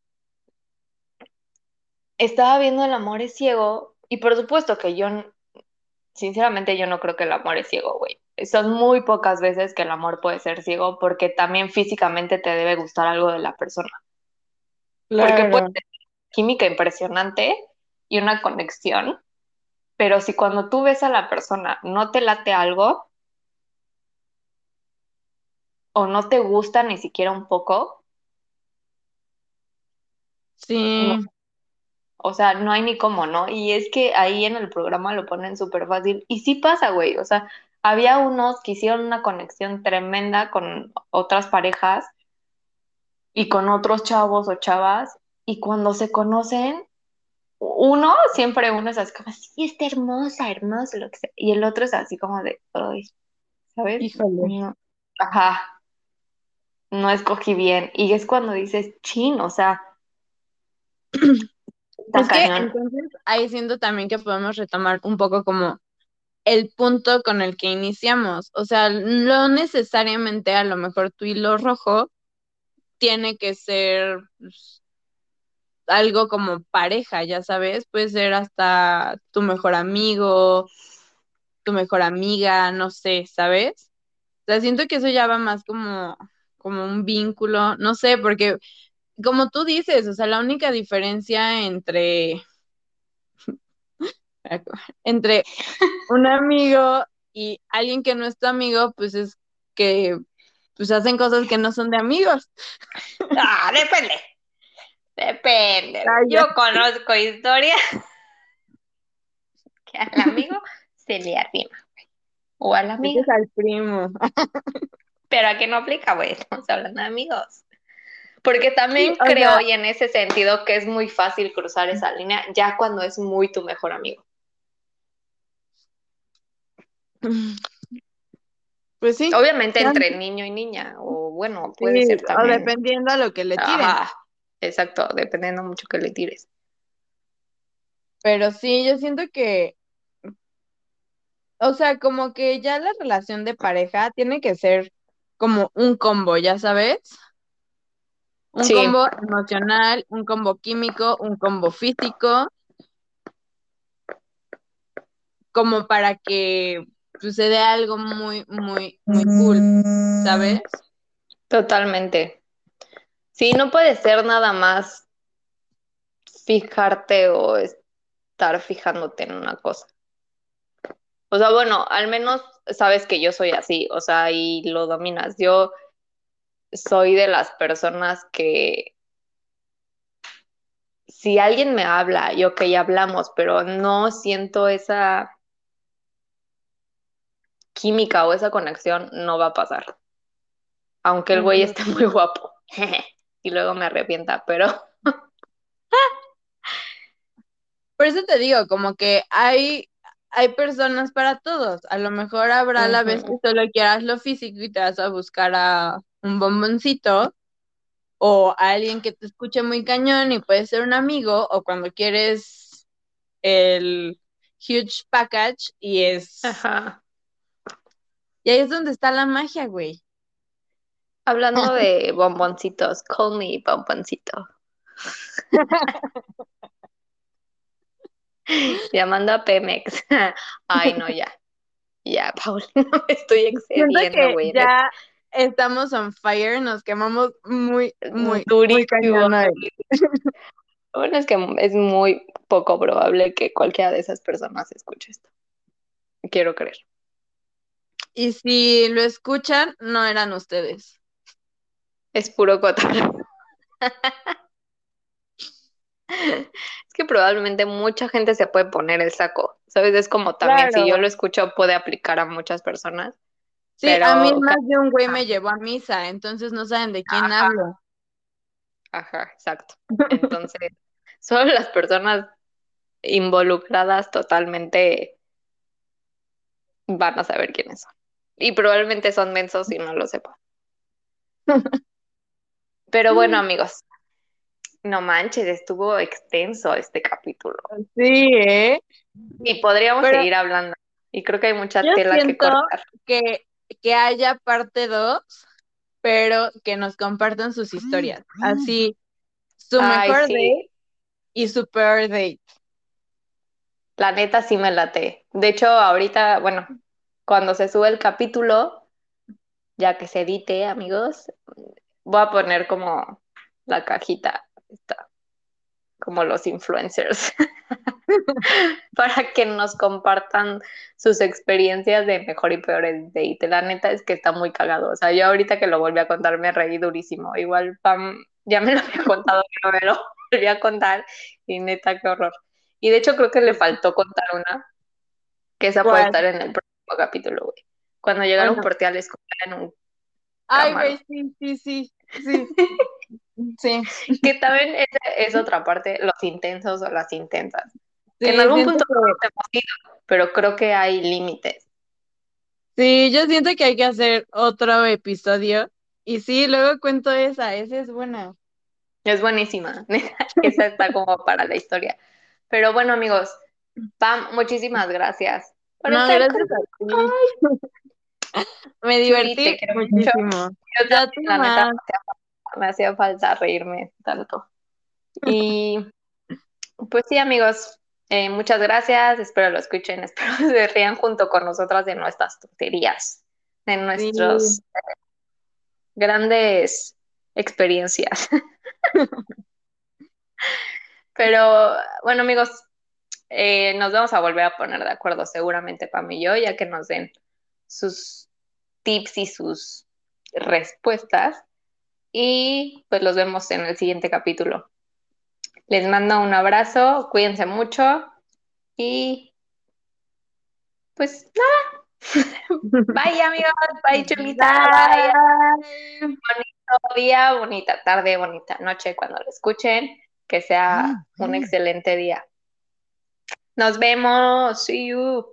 A: estaba viendo El amor es ciego, y por supuesto que yo, sinceramente, yo no creo que el amor es ciego, güey. Son muy pocas veces que el amor puede ser ciego, porque también físicamente te debe gustar algo de la persona. Porque puede
B: Claro.
A: tener química impresionante y una conexión, pero si cuando tú ves a la persona no te late algo o no te gusta ni siquiera un poco,
B: Sí.
A: no, o sea, no hay ni cómo, ¿no? Y es que ahí en el programa lo ponen súper fácil y sí pasa, güey, o sea, había unos que hicieron una conexión tremenda con otras parejas y con otros chavos o chavas y cuando se conocen uno, siempre uno es así como, sí, está hermosa, hermosa, lo que sea. Y el otro es así como de, ay, ¿sabes?
B: Híjole.
A: No, ajá, no escogí bien. Y es cuando dices, chin, o sea,
B: Es que entonces ahí siento también que podemos retomar un poco como el punto con el que iniciamos. O sea, no necesariamente a lo mejor tu hilo rojo tiene que ser pues, algo como pareja, ya sabes, puede ser hasta tu mejor amigo, tu mejor amiga, no sé, ¿sabes? O sea, siento que eso ya va más como, como un vínculo, no sé, porque como tú dices, o sea, la única diferencia entre, entre un amigo y alguien que no es tu amigo, pues es que pues hacen cosas que no son de amigos.
A: Ah, depende. Depende.
B: Ay,
A: Yo conozco historias que al amigo se le arrima, güey. O a la
B: Ese
A: amiga.
B: es al primo.
A: Pero aquí no aplica, güey. Estamos hablando de amigos. Porque también
B: Sí, o
A: creo,
B: sea-
A: y en ese sentido, que es muy fácil cruzar esa línea ya cuando es muy tu mejor amigo.
B: Pues sí,
A: Obviamente entre niño y niña, o bueno, puede
B: sí,
A: ser
B: o
A: también.
B: dependiendo a lo que le tiren.
A: Ajá, exacto, dependiendo mucho que le tires.
B: Pero sí, yo siento que, o sea, como que ya la relación de pareja tiene que ser como un combo, ya sabes. Un
A: Sí.
B: combo emocional, un combo químico, un combo físico, como para que suceda algo muy, muy, muy cool, ¿sabes?
A: Totalmente. Sí, no puede ser nada más fijarte o estar fijándote en una cosa. O sea, bueno, al menos sabes que yo soy así, o sea, y lo dominas. Yo soy de las personas que si alguien me habla, y ok, hablamos, pero no siento esa química o esa conexión, no va a pasar. Aunque el güey esté muy guapo. Y luego me arrepienta, pero
B: Por eso te digo, como que hay, hay personas para todos. A lo mejor habrá la vez que solo quieras lo físico y te vas a buscar a un bomboncito o a alguien que te escuche muy cañón y puede ser un amigo o cuando quieres el huge package y es...
A: Ajá.
B: Y ahí es donde está la magia, güey.
A: Hablando de bomboncitos, call me bomboncito. Llamando a Pemex. Ay, no, ya. Ya, Paul, no me estoy excediendo, güey.
B: Ya estamos on fire, nos quemamos muy, muy, durísimo.
A: bueno, es que es muy poco probable que cualquiera de esas personas escuche esto. Quiero creer.
B: Y si lo escuchan, no eran ustedes.
A: Es puro cotorreo. es que probablemente mucha gente se puede poner el saco, ¿sabes? Es como también si yo lo escucho puede aplicar a muchas personas.
B: Sí, a mí más de un güey me llevó a misa, entonces no saben de quién hablo.
A: Ajá, exacto. Entonces, solo las personas involucradas totalmente van a saber quiénes son. Y probablemente son mensos y no lo sepan. Pero bueno, amigos, no manches, estuvo extenso este capítulo.
B: Sí, ¿eh?
A: Y podríamos seguir hablando. Y creo que hay mucha tela que cortar.
B: Que, que haya parte 2, pero que nos compartan sus historias. Así, su mejor date y su peor date.
A: La neta sí me late. De hecho, ahorita, bueno, cuando se sube el capítulo, ya que se edite, amigos, voy a poner como la cajita, está, como los influencers, para que nos compartan sus experiencias de mejor y peores date. La neta es que está muy cagado. O sea, yo ahorita que lo volví a contar me reí durísimo. Igual Pam ya me lo había contado, pero me lo volví a contar y neta, qué horror. Y de hecho creo que le faltó contar una, que esa puede estar en el próximo capítulo, güey. Cuando llegaron por ti a la escuela en un
B: Ay, güey, sí, sí, sí, sí. sí.
A: Que también es, es, otra parte, los intensos o las intensas. en algún punto que... hemos ido, pero creo que hay límites.
B: Sí, yo siento que hay que hacer otro episodio. Y sí, luego cuento esa, esa es buena.
A: Es buenísima. esa está como para la historia. Pero bueno, amigos, Pam, muchísimas gracias.
B: no, gracias a ti. Me divertí muchísimo.
A: Yo la neta, me hacía falta reírme tanto. Y pues sí, amigos, eh, muchas gracias. Espero lo escuchen. Espero se rían junto con nosotras de nuestras tonterías, de nuestras grandes experiencias. Pero bueno, amigos, eh, nos vamos a volver a poner de acuerdo seguramente Pam y yo, ya que nos den sus tips y sus respuestas. Y pues los vemos en el siguiente capítulo. Les mando un abrazo, cuídense mucho y pues nada. Bye amigos, bye chulita, bye. Bonito día, bonita tarde, bonita noche cuando lo escuchen. Que sea un excelente día. Nos vemos. See you.